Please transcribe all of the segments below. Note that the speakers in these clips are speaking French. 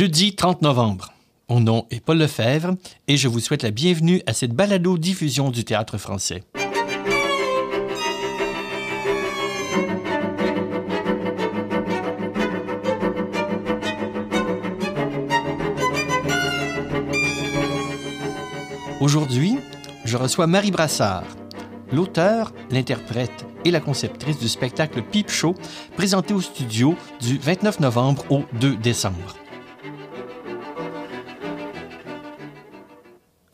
Jeudi 30 novembre. Mon nom est Paul Lefebvre et je vous souhaite la bienvenue à cette balado-diffusion du théâtre français. Aujourd'hui, je reçois Marie Brassard, l'auteur, l'interprète et la conceptrice du spectacle Peep Show, présenté au studio du 29 novembre au 2 décembre.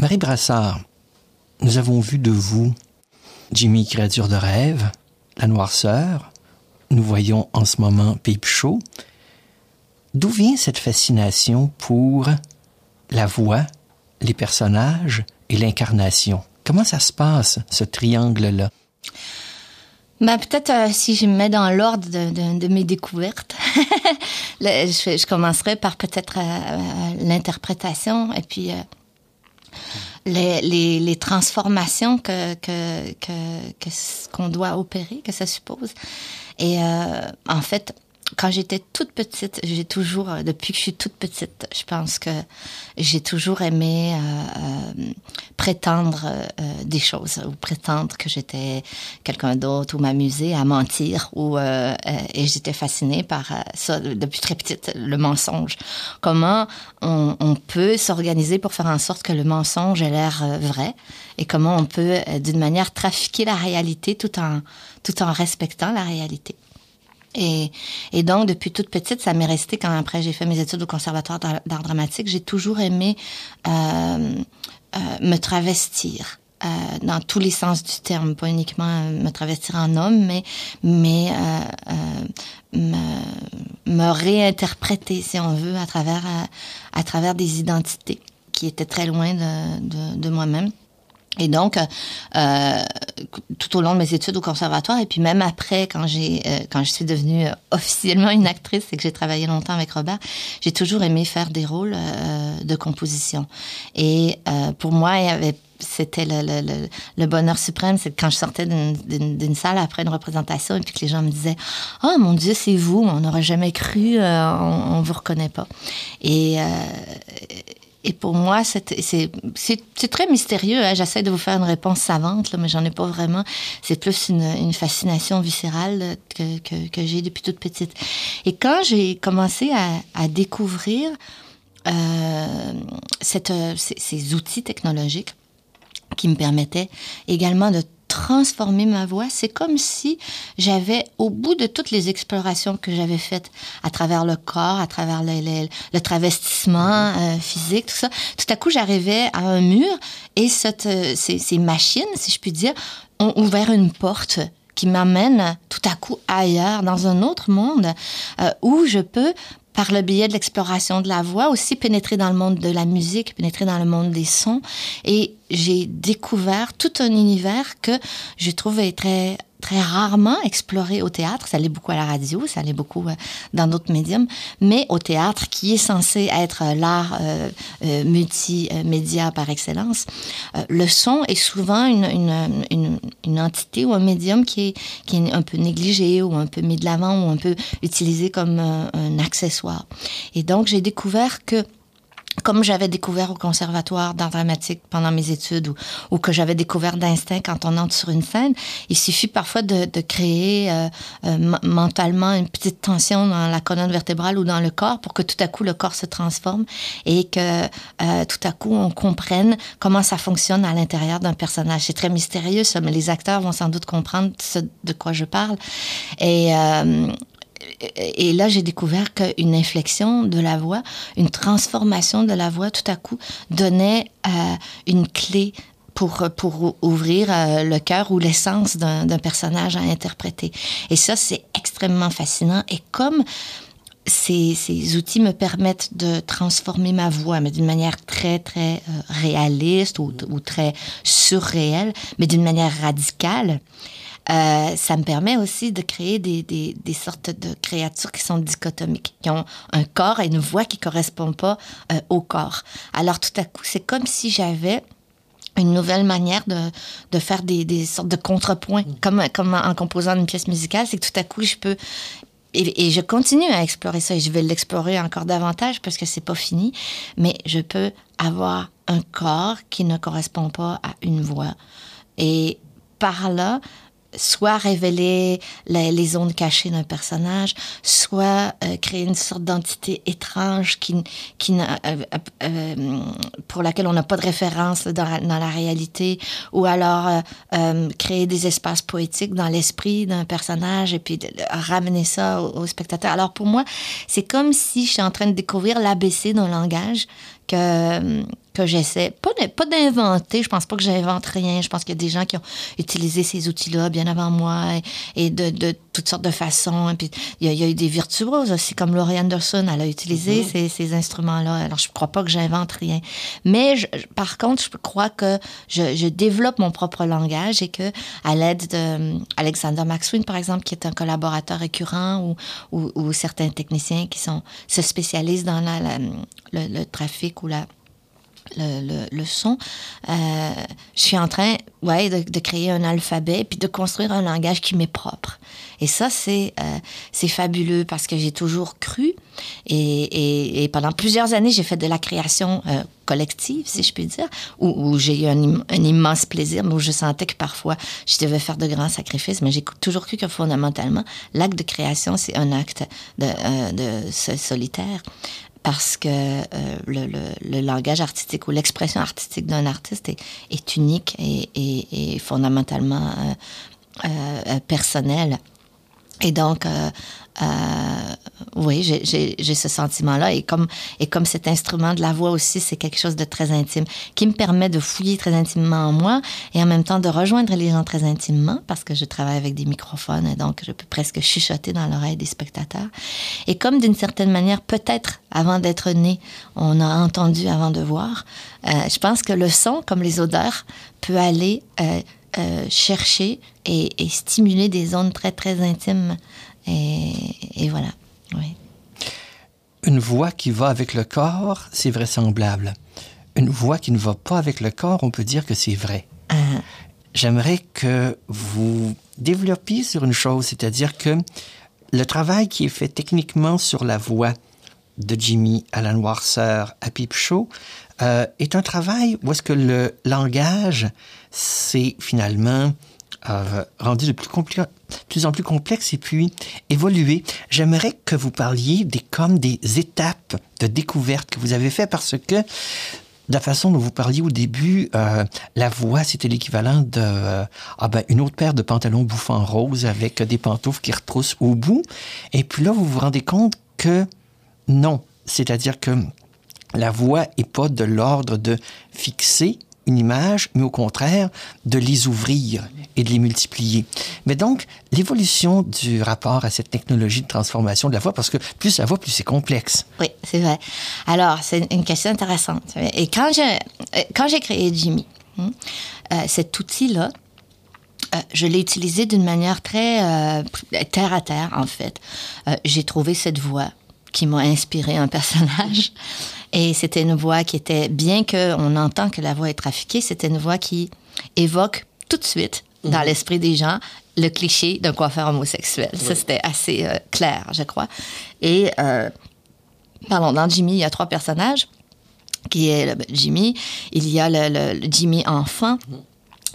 Marie Brassard, nous avons vu de vous Jimmy Créature de rêve, La Noirceur. Nous voyons en ce moment Peep Show. D'où vient cette fascination pour la voix, les personnages et l'incarnation? Comment ça se passe, ce triangle-là? Ben, peut-être euh, si je me mets dans l'ordre de, mes découvertes, je, commencerai par peut-être euh, euh, l'interprétation et puis les, les, les, transformations que que que qu'on doit opérer, que ça suppose. Et euh, en fait, quand j'étais toute petite, j'ai toujours, euh, depuis que je suis toute petite, je pense que j'ai toujours aimé euh, euh, prétendre euh, des choses ou prétendre que j'étais quelqu'un d'autre ou m'amuser à mentir ou euh, et j'étais fascinée par ça depuis très petite, le mensonge. Comment on, on peut s'organiser pour faire en sorte que le mensonge ait l'air vrai et comment on peut d'une manière trafiquer la réalité tout en tout en respectant la réalité? Et, donc, depuis toute petite, ça m'est resté quand après j'ai fait mes études au Conservatoire d'art dramatique. J'ai toujours aimé euh, euh, me travestir. Euh, dans tous les sens du terme, pas uniquement me travestir en homme, mais me, réinterpréter, si on veut, à travers des identités qui étaient très loin de, moi-même. Et donc, tout au long de mes études au conservatoire, et puis même après, quand j'ai, euh, quand je suis devenue officiellement une actrice et que j'ai travaillé longtemps avec Robert, j'ai toujours aimé faire des rôles euh, de composition. Et euh, pour moi, c'était le, bonheur suprême, c'est quand je sortais d'une salle après une représentation et puis que les gens me disaient Oh mon Dieu, c'est vous, on n'aurait jamais cru, euh, on, on vous reconnaît pas. Et, euh, et pour moi, c'est très mystérieux. Hein? J'essaie de vous faire une réponse savante, là, mais j'en ai pas vraiment. C'est plus une, fascination viscérale que, j'ai depuis toute petite. Et quand j'ai commencé à, découvrir euh, cette, ces, ces outils technologiques qui me permettaient également de transformer ma voix. C'est comme si j'avais, au bout de toutes les explorations que j'avais faites à travers le corps, à travers le, le, le travestissement euh, physique, tout ça, tout à coup, j'arrivais à un mur et cette, euh, ces, ces machines, si je puis dire, ont ouvert une porte qui m'amène tout à coup ailleurs, dans un autre monde, euh, où je peux par le biais de l'exploration de la voix, aussi pénétrer dans le monde de la musique, pénétrer dans le monde des sons. Et j'ai découvert tout un univers que je trouvais très très rarement exploré au théâtre. Ça allait beaucoup à la radio, ça allait beaucoup euh, dans d'autres médiums, mais au théâtre, qui est censé être euh, l'art euh, multimédia par excellence, le son est souvent une, une, une, entité ou un médium qui est, qui est un peu négligé ou un peu mis de l'avant ou un peu utilisé comme un accessoire. Et donc, j'ai découvert que comme j'avais découvert au conservatoire d'art dramatique pendant mes études ou, ou que j'avais découvert d'instinct quand on entre sur une scène, il suffit parfois de, de créer euh, euh, mentalement une petite tension dans la colonne vertébrale ou dans le corps pour que tout à coup le corps se transforme et que euh, tout à coup on comprenne comment ça fonctionne à l'intérieur d'un personnage. C'est très mystérieux ça, mais les acteurs vont sans doute comprendre ce de quoi je parle. Et, euh, et là, j'ai découvert qu'une inflexion de la voix, une transformation de la voix, tout à coup, donnait euh, une clé pour, pour ouvrir euh, le cœur ou l'essence d'un personnage à interpréter. Et ça, c'est extrêmement fascinant. Et comme ces, ces, outils me permettent de transformer ma voix, mais d'une manière très, très euh, réaliste ou, ou, très surréelle, mais d'une manière radicale, euh, ça me permet aussi de créer des, des, des, sortes de créatures qui sont dichotomiques, qui ont un corps et une voix qui ne correspondent pas euh, au corps. Alors tout à coup, c'est comme si j'avais une nouvelle manière de, de faire des, des sortes de contrepoints, comme, comme en composant une pièce musicale, c'est que tout à coup, je peux et, je continue à explorer ça et je vais l'explorer encore davantage parce que c'est pas fini. Mais je peux avoir un corps qui ne correspond pas à une voix. Et par là, soit révéler les, zones cachées d'un personnage, soit euh, créer une sorte d'entité étrange qui, qui euh, euh, pour laquelle on n'a pas de référence dans, la réalité, ou alors créer des espaces poétiques dans l'esprit d'un personnage et puis ramener ça au, au, spectateur. Alors pour moi, c'est comme si je suis en train de découvrir l'ABC d'un langage que que j'essaie, pas, pas d'inventer, je pense pas que j'invente rien, je pense qu'il y a des gens qui ont utilisé ces outils-là bien avant moi et, de, de, toutes sortes de façons. Et puis il y, a, eu des virtuoses aussi, comme Laurie Anderson, elle a utilisé mm-hmm. ces, ces instruments-là. Alors je crois pas que j'invente rien. Mais je, par contre, je crois que je, je, développe mon propre langage et que à l'aide de Alexander Maxwin, par exemple, qui est un collaborateur récurrent ou, ou, ou certains techniciens qui sont, se spécialisent dans la, le, le trafic ou la le, le, son, euh, je suis en train ouais, de, de, créer un alphabet puis de construire un langage qui m'est propre. Et ça, c'est euh, c'est fabuleux parce que j'ai toujours cru et, et, et, pendant plusieurs années, j'ai fait de la création euh, collective, si je puis dire, où, où j'ai eu un, un, immense plaisir, mais où je sentais que parfois, je devais faire de grands sacrifices, mais j'ai toujours cru que fondamentalement, l'acte de création, c'est un acte de, euh, de solitaire parce que euh, le, langage artistique ou l'expression artistique d'un artiste est, unique et, fondamentalement euh, euh, personnel. Et donc, euh, euh, oui, j'ai ce sentiment-là. Et comme, et comme cet instrument de la voix aussi, c'est quelque chose de très intime, qui me permet de fouiller très intimement en moi et en même temps de rejoindre les gens très intimement, parce que je travaille avec des microphones, et donc je peux presque chuchoter dans l'oreille des spectateurs. Et comme d'une certaine manière, peut-être avant d'être né, on a entendu avant de voir, euh, je pense que le son, comme les odeurs, peut aller euh, euh, chercher et, stimuler des zones très, très intimes. Et, et voilà. Oui. Une voix qui va avec le corps, c'est vraisemblable. Une voix qui ne va pas avec le corps, on peut dire que c'est vrai. Uh -huh. J'aimerais que vous développiez sur une chose, c'est-à-dire que le travail qui est fait techniquement sur la voix de Jimmy à la noirceur à Pipe Show euh, est un travail où est-ce que le langage s'est finalement rendu de plus, en plus complexe et puis évolué. J'aimerais que vous parliez des comme des étapes de découverte que vous avez fait parce que de la façon dont vous parliez au début, euh, la voix, c'était l'équivalent de euh, ah ben, une autre paire de pantalons bouffants roses avec des pantoufles qui retroussent au bout. Et puis là, vous vous rendez compte que non. C'est-à-dire que la voix est pas de l'ordre de fixer une image, mais au contraire de les ouvrir et de les multiplier. Mais donc, l'évolution du rapport à cette technologie de transformation de la voix, parce que plus la voix, plus c'est complexe. Oui, c'est vrai. Alors, c'est une question intéressante. Et quand j'ai, quand créé Jimmy, hein, euh, cet outil-là, euh, je l'ai utilisé d'une manière très euh, terre à terre, en fait. J'ai trouvé cette voix qui m'a inspiré un personnage. Et c'était une voix qui était, bien qu'on entend que la voix est trafiquée, c'était une voix qui évoque tout de suite mmh. dans l'esprit des gens le cliché d'un coiffeur homosexuel. Oui. Ça, c'était assez euh, clair, je crois. Et, euh, pardon, dans Jimmy, il y a trois personnages, qui est le, Jimmy, il y a le, le, le Jimmy enfant, mmh.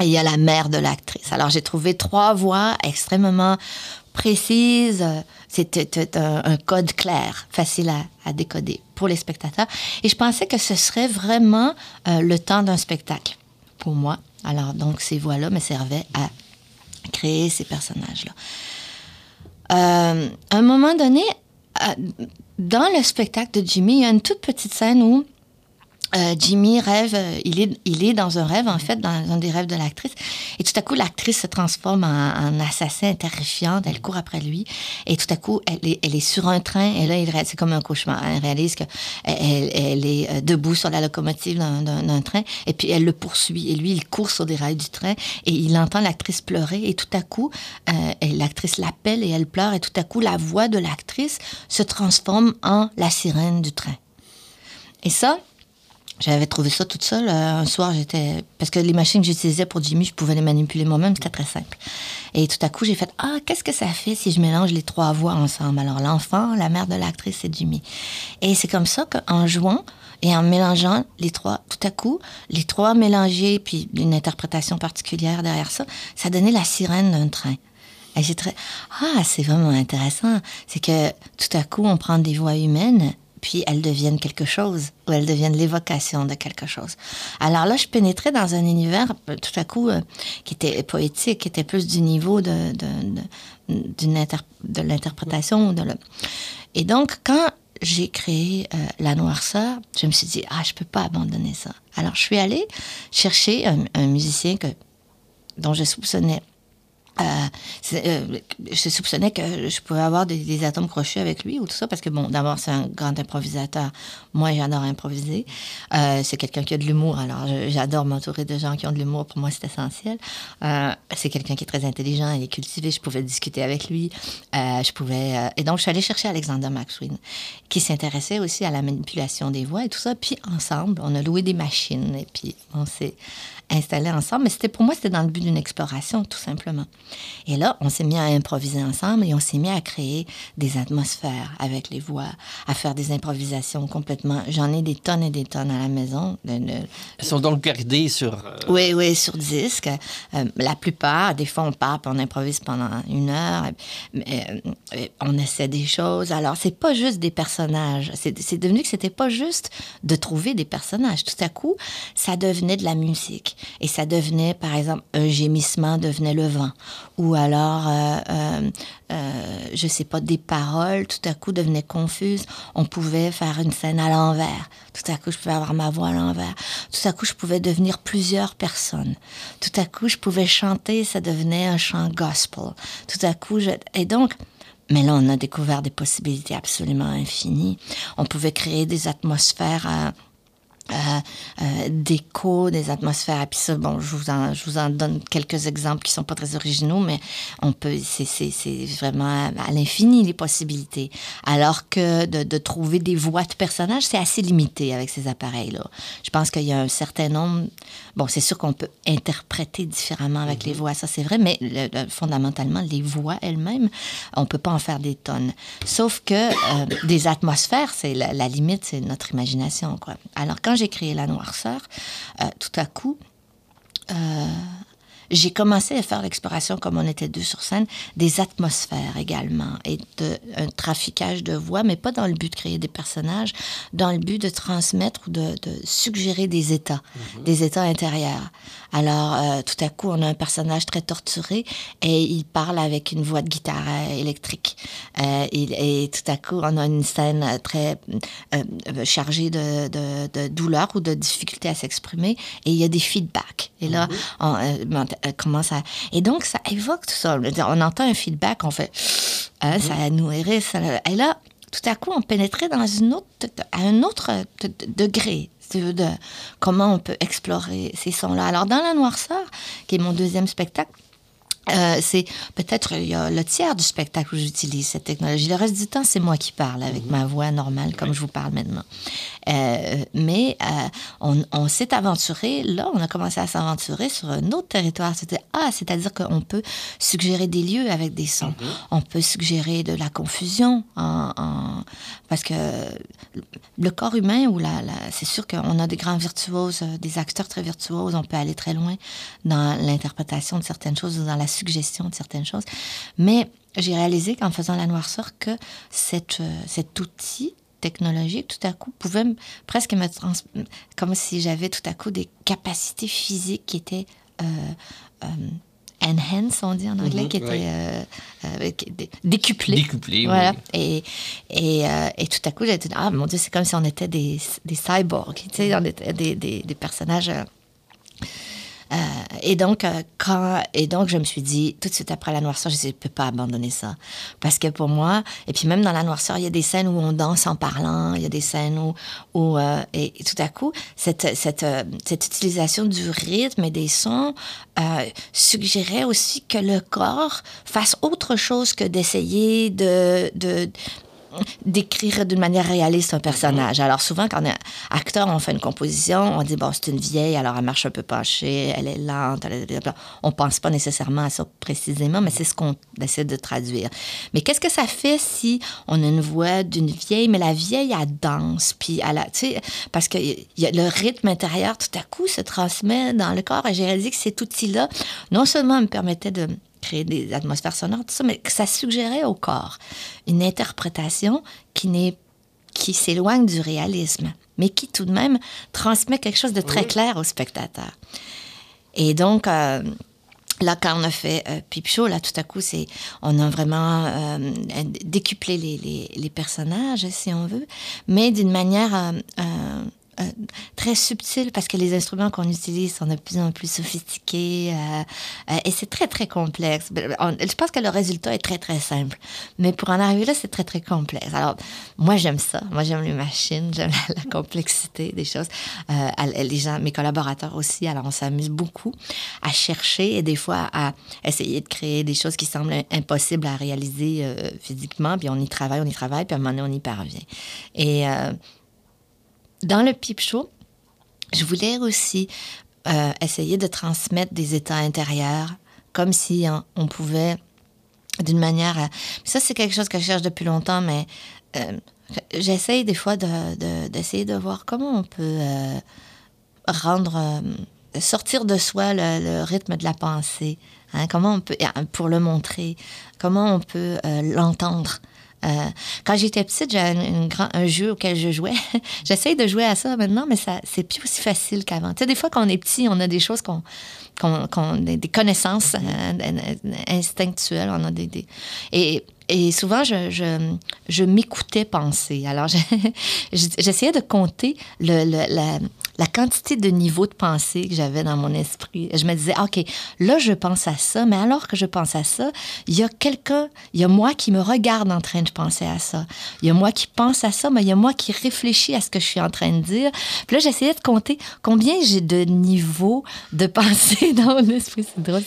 et il y a la mère de l'actrice. Alors, j'ai trouvé trois voix extrêmement précises, c'était un, un code clair, facile à, à décoder pour les spectateurs. Et je pensais que ce serait vraiment euh, le temps d'un spectacle pour moi. Alors, donc, ces voix-là me servaient à créer ces personnages-là. Euh, à un moment donné, euh, dans le spectacle de Jimmy, il y a une toute petite scène où Euh, Jimmy rêve, euh, il est, il est dans un rêve, en fait, dans un des rêves de l'actrice. Et tout à coup, l'actrice se transforme en, en assassin terrifiante. Elle court après lui. Et tout à coup, elle est, elle est sur un train. Et là, c'est comme un cauchemar. Elle réalise qu'elle elle est euh, debout sur la locomotive d'un train. Et puis, elle le poursuit. Et lui, il court sur des rails du train. Et il entend l'actrice pleurer. Et tout à coup, euh, l'actrice l'appelle et elle pleure. Et tout à coup, la voix de l'actrice se transforme en la sirène du train. Et ça, J'avais trouvé ça toute seule. Euh, un soir, j'étais. Parce que les machines que j'utilisais pour Jimmy, je pouvais les manipuler moi-même, c'était très simple. Et tout à coup, j'ai fait Ah, qu'est-ce que ça fait si je mélange les trois voix ensemble? Alors, l'enfant, la mère de l'actrice, c'est Jimmy. Et c'est comme ça qu'en jouant et en mélangeant les trois, tout à coup, les trois mélangés, puis une interprétation particulière derrière ça, ça donnait la sirène d'un train. Et j'ai très. Ah, c'est vraiment intéressant. C'est que tout à coup, on prend des voix humaines puis elles deviennent quelque chose, ou elles deviennent l'évocation de quelque chose. Alors là, je pénétrais dans un univers, euh, tout à coup, euh, qui était poétique, qui était plus du niveau de, de, de, l'interprétation. De le... Et donc, quand j'ai créé euh, La Noirceur, je me suis dit, ah, je peux pas abandonner ça. Alors, je suis allée chercher un, un musicien que, dont je soupçonnais euh, euh, je soupçonnais que je pouvais avoir des, atomes crochus avec lui ou tout ça, parce que, bon, d'abord, c'est un grand improvisateur. Moi, j'adore improviser. Euh, c'est quelqu'un qui a de l'humour, alors j'adore m'entourer de gens qui ont de l'humour. Pour moi, c'est essentiel. c'est quelqu'un qui est très intelligent et cultivé. Je pouvais discuter avec lui. je pouvais... et donc, je suis allée chercher Alexander McSween, qui s'intéressait aussi à la manipulation des voix et tout ça. Puis, ensemble, on a loué des machines et puis on s'est installés ensemble. Mais pour moi, c'était dans le but d'une exploration, tout simplement. Et là, on s'est mis à improviser ensemble et on s'est mis à créer des atmosphères avec les voix, à faire des improvisations complètement. J'en ai des tonnes et des tonnes à la maison. Elles sont donc gardées sur. Euh, oui, oui, sur disque. Euh, la plupart, des fois, on part on improvise pendant une heure. mais, euh, on essaie des choses. Alors, c'est pas juste des personnages. C'est devenu que c'était pas juste de trouver des personnages. Tout à coup, ça devenait de la musique. Et ça devenait, par exemple, un gémissement devenait le vent. Ou alors, euh, euh, euh, je sais pas, des paroles tout à coup devenaient confuses. On pouvait faire une scène à l'envers. Tout à coup, je pouvais avoir ma voix à l'envers. Tout à coup, je pouvais devenir plusieurs personnes. Tout à coup, je pouvais chanter, ça devenait un chant gospel. Tout à coup, je... Et donc, mais là, on a découvert des possibilités absolument infinies. On pouvait créer des atmosphères euh, d'écho, des atmosphères. Et puis ça, bon, je vous, en, je vous en donne quelques exemples qui sont pas très originaux, mais on peut, c'est, vraiment à, l'infini les possibilités. Alors que de, de, trouver des voix de personnages, c'est assez limité avec ces appareils-là. Je pense qu'il y a un certain nombre. Bon, c'est sûr qu'on peut interpréter différemment avec les mhm. voix, ça c'est vrai, mais fondamentalement, les voix elles-mêmes, on peut pas en faire des tonnes. Sauf que euh, des atmosphères, c'est la, la limite, c'est notre imagination, quoi. Alors quand j'ai créé la noirceur, euh, tout à coup, euh, j'ai commencé à faire l'exploration, comme on était deux sur scène, des atmosphères également et de, un traficage de voix, mais pas dans le but de créer des personnages, dans le but de transmettre ou de, de suggérer des états, mhm. des états intérieurs. Alors, euh, tout à coup, on a un personnage très torturé et il parle avec une voix de guitare euh, électrique. Euh, et, tout à coup, on a une scène très euh, chargée de, de, de, douleur ou de difficulté à s'exprimer et il y a des feedbacks. Et là, mhm. on, commence à... Et donc, ça évoque tout ça. On entend un feedback, on fait... Hein, mhm. Ça nous hérisse. Et là, tout à coup, on pénétrait dans une autre, à un autre degré de comment on peut explorer ces sons-là. Alors, dans La Noirceur, qui est mon deuxième spectacle, euh, c'est peut-être le tiers du spectacle où j'utilise cette technologie. Le reste du temps, c'est moi qui parle avec mhm. ma voix normale, comme je vous parle maintenant. Euh, mais euh, on, s'est aventuré, là, on a commencé à s'aventurer sur un autre territoire. C'était ah, c'est-à-dire qu'on peut suggérer des lieux avec des sons. Mhm. On peut suggérer de la confusion, en, parce que le corps humain ou la, c'est sûr qu'on a des grands virtuoses, des acteurs très virtuoses. On peut aller très loin dans l'interprétation de certaines choses, dans la suggestion de certaines choses. Mais j'ai réalisé qu'en faisant la noirceur, que cette, euh, cet outil technologique, tout à coup, pouvait presque me trans... comme si j'avais tout à coup des capacités physiques qui étaient euh, euh, enhance, on dit en anglais, mhm, qui étaient décuplées. Décuplées, voilà. Et, et, et, tout à coup, j'ai dit, ah mon Dieu, c'est comme si on était des, des cyborgs, tu sais, on était des, des, des personnages euh, et donc, euh, quand, et donc, je me suis dit, tout de suite après la noirceur, je ne peux pas abandonner ça. Parce que pour moi, et puis même dans la noirceur, il y a des scènes où on danse en parlant, il y a des scènes où, où euh, et, tout à coup, cette, cette, cette utilisation du rythme et des sons suggérait aussi que le corps fasse autre chose que d'essayer de, de d'écrire d'une manière réaliste un personnage. Alors souvent, quand on est acteur, on fait une composition, on dit, bon, c'est une vieille, alors elle marche un peu penchée, elle est lente, elle est... on pense pas nécessairement à ça précisément, mais c'est ce qu'on essaie de traduire. Mais qu'est-ce que ça fait si on a une voix d'une vieille, mais la vieille, elle danse, puis elle a, tu sais, parce que y a le rythme intérieur, tout à coup, se transmet dans le corps, et j'ai réalisé que cet outil-là, non seulement me permettait de créer des atmosphères sonores, tout ça, mais que ça suggérait au corps une interprétation qui n'est qui s'éloigne du réalisme, mais qui tout de même transmet quelque chose de très clair au spectateur. Et donc, euh, là, quand on a fait euh, Peep Show, là, tout à coup, c'est, on a vraiment euh, décuplé les, les, les, personnages, si on veut, mais d'une manière euh, euh, très subtil parce que les instruments qu'on utilise sont de plus en plus sophistiqués euh, euh, et c'est très très complexe. Ben, je pense que le résultat est très très simple, mais pour en arriver là, c'est très très complexe. Alors moi j'aime ça, moi j'aime les machines, j'aime la, complexité des choses. les gens, mes collaborateurs aussi, alors on s'amuse beaucoup à chercher et des fois à essayer de créer des choses qui semblent impossibles à réaliser physiquement, puis on y travaille, on y travaille, puis à un moment donné on y parvient. Et dans le pipe show, je voulais aussi euh, essayer de transmettre des états intérieurs, comme si on pouvait, d'une manière... Euh, ça, c'est quelque chose que je cherche depuis longtemps, mais euh, j'essaye des fois d'essayer de, voir comment on peut rendre... sortir de soi le, rythme de la pensée. Hein, comment on peut, pour le montrer, comment on peut l'entendre. Euh, quand j'étais petite, j'avais un, jeu auquel je jouais. J'essaye de jouer à ça maintenant, mais ça c'est plus aussi facile qu'avant. Tu sais, des fois, quand on est petit, on a des choses qu'on... qu'on, des, connaissances euh, instinctuelles. On a des. Et, et souvent, je, je, je m'écoutais penser. Alors, j'essayais de compter le, le, la, la quantité de niveau de pensée que j'avais dans mon esprit. Je me disais, OK, là, je pense à ça, mais alors que je pense à ça, il y a quelqu'un, il y a moi qui me regarde en train de penser à ça. Il y a moi qui pense à ça, mais il y a moi qui réfléchit à ce que je suis en train de dire. Puis là, j'essayais de compter combien j'ai de niveaux de pensée dans mon esprit. C'est drôle,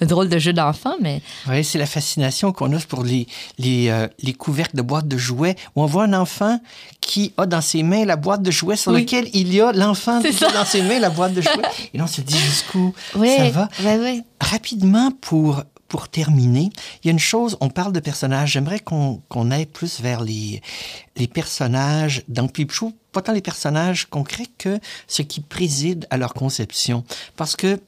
un drôle de jeu d'enfant, mais... Oui, c'est la fascination qu'on a pour les, les, euh, les couvercles de boîtes de jouets, où on voit un enfant qui a dans ses mains la boîte de jouets sur laquelle il y a l'enfant dans ses mains la boîte de jouets. Et là, on se dit jusqu'où ça va. Rapidement, pour, pour terminer, il y a une chose, on parle de personnages. J'aimerais qu'on qu'on aille plus vers les, les personnages dans Peep Show, pas tant les personnages concrets que ce qui préside à leur conception. Parce que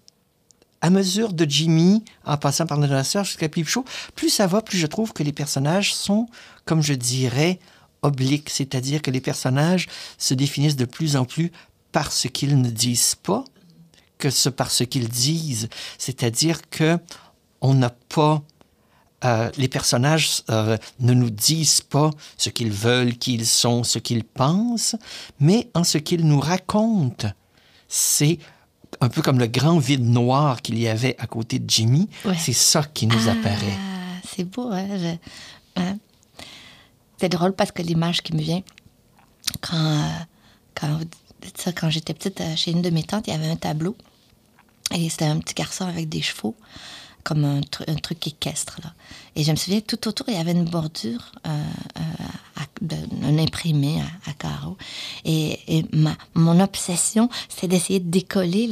à mesure de Jimmy, en passant par notre sœur jusqu'à Peep Show, plus ça va, plus je trouve que les personnages sont, comme je dirais, obliques, c'est-à-dire que les personnages se définissent de plus en plus par ce qu'ils ne disent pas que ce par ce qu'ils disent. C'est-à-dire que on n'a pas euh, les personnages euh, ne nous disent pas ce qu'ils veulent, qui ils sont, ce qu'ils pensent, mais en ce qu'ils nous racontent. C'est un peu comme le grand vide noir qu'il y avait à côté de Jimmy. Ouais. C'est ça qui nous ah, apparaît. C'est beau, hein? Je... hein? C'est drôle parce que l'image qui me vient, quand, euh, quand ça, quand j'étais petite, euh, chez une de mes tantes, il y avait un tableau. Et c'était un petit garçon avec des chevaux, comme un, tr un truc équestre. Là. Et je me souviens, tout autour, il y avait une bordure, euh, euh, un imprimé à, à carreaux. Et, ma, mon obsession, c'est d'essayer de décoller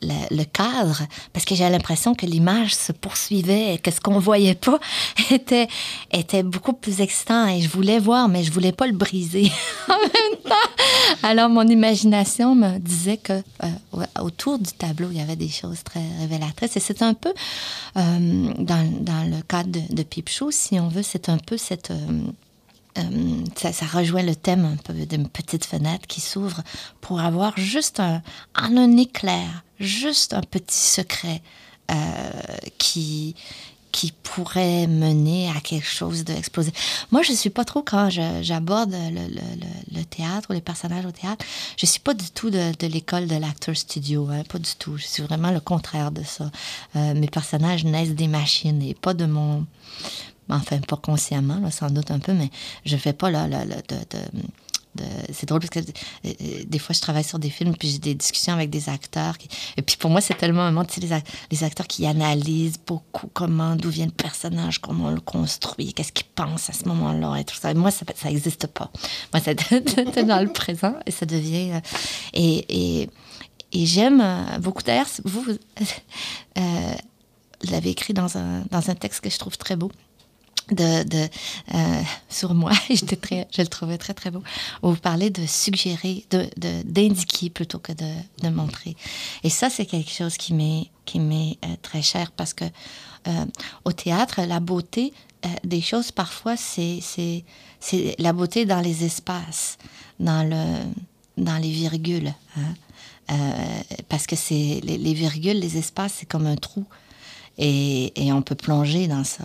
le cadre, parce que j'ai l'impression que l'image se poursuivait et que ce qu'on voyait pas était, était beaucoup plus excitant. Et je voulais voir, mais je voulais pas le briser en même temps. Alors, mon imagination me disait que euh, autour du tableau, il y avait des choses très révélatrices. Et c'est un peu, euh, dans, le cadre de, de si on veut, c'est un peu cette... Euh, ça, ça, rejoint le thème un peu d'une petite fenêtre qui s'ouvre pour avoir juste un, en un éclair, juste un petit secret qui qui pourrait mener à quelque chose d'explosif. Moi, je suis pas trop quand j'aborde le, le, le, théâtre ou les personnages au théâtre, je suis pas du tout de, l'école de l'acteur studio, hein, pas du tout. Je suis vraiment le contraire de ça. Euh, mes personnages naissent des machines et pas de mon enfin pas consciemment, sans doute un peu, mais je fais pas là de, de c'est drôle parce que euh, des fois, je travaille sur des films, puis j'ai des discussions avec des acteurs. et puis pour moi, c'est tellement un monde, tu sais, les, acteurs qui analysent beaucoup comment, d'où vient le personnage, comment on le construit, qu'est-ce qu'ils pensent à ce moment-là et tout ça. moi, ça n'existe pas. Moi, c'est dans le présent et ça devient... Euh, et, et, et j'aime beaucoup, d'ailleurs, vous, vous l'avez écrit dans un, dans un texte que je trouve très beau de, de euh, sur moi. J'étais très, je le trouvais très très beau. Vous parlez de suggérer, de d'indiquer plutôt que de, de, montrer. Et ça, c'est quelque chose qui m'est qui m'est euh, très cher parce que euh, au théâtre, la beauté des choses parfois c'est c'est c'est la beauté dans les espaces, dans le dans les virgules. Hein. parce que c'est les virgules, les espaces, c'est comme un trou et, on peut plonger dans ça.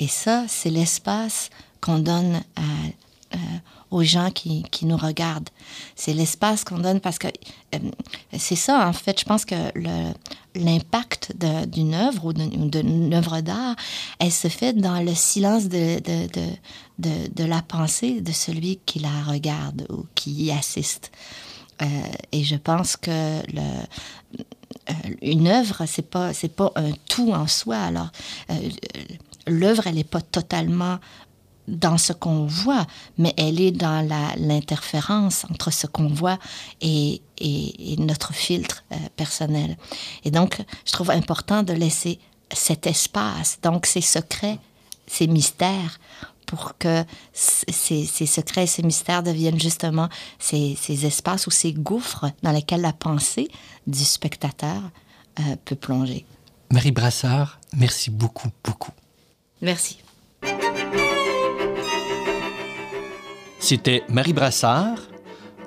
Et ça, c'est l'espace qu'on donne euh, aux gens qui, nous regardent. C'est l'espace qu'on donne parce que euh, c'est ça, en fait, je pense que l'impact d'une œuvre ou d'une œuvre d'art, elle se fait dans le silence de, la pensée de celui qui la regarde ou qui y assiste. Euh, et je pense que le, une œuvre, c'est pas c'est pas un tout en soi. Alors euh, l'œuvre, elle n'est pas totalement dans ce qu'on voit, mais elle est dans l'interférence entre ce qu'on voit et, et, notre filtre euh, personnel. Et donc, je trouve important de laisser cet espace, donc ces secrets, ces mystères, pour que ces, ces, secrets, ces mystères deviennent justement ces, ces, espaces ou ces gouffres dans lesquels la pensée du spectateur euh, peut plonger. Marie Brassard, merci beaucoup, beaucoup. Merci. C'était Marie Brassard,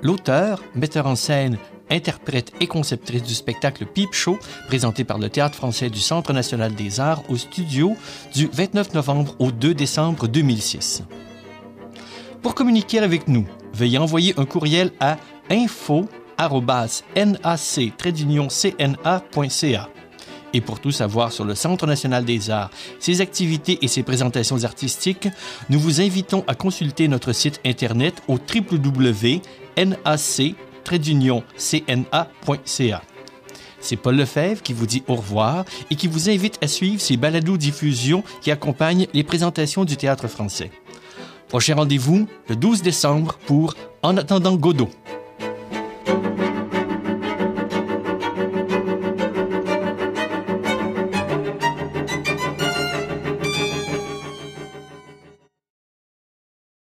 l'auteur, metteur en scène interprète et conceptrice du spectacle Peep Show, présenté par le Théâtre français du Centre national des arts au studio du 29 novembre au 2 décembre 2006. Pour communiquer avec nous, veuillez envoyer un courriel à info-nac-cna.ca. Et pour tout savoir sur le Centre national des arts, ses activités et ses présentations artistiques, nous vous invitons à consulter notre site internet au www.nac cna.ca. C'est Paul Lefebvre qui vous dit au revoir et qui vous invite à suivre ces balados-diffusions qui accompagnent les présentations du théâtre français. Prochain rendez-vous le 12 décembre pour En attendant Godot.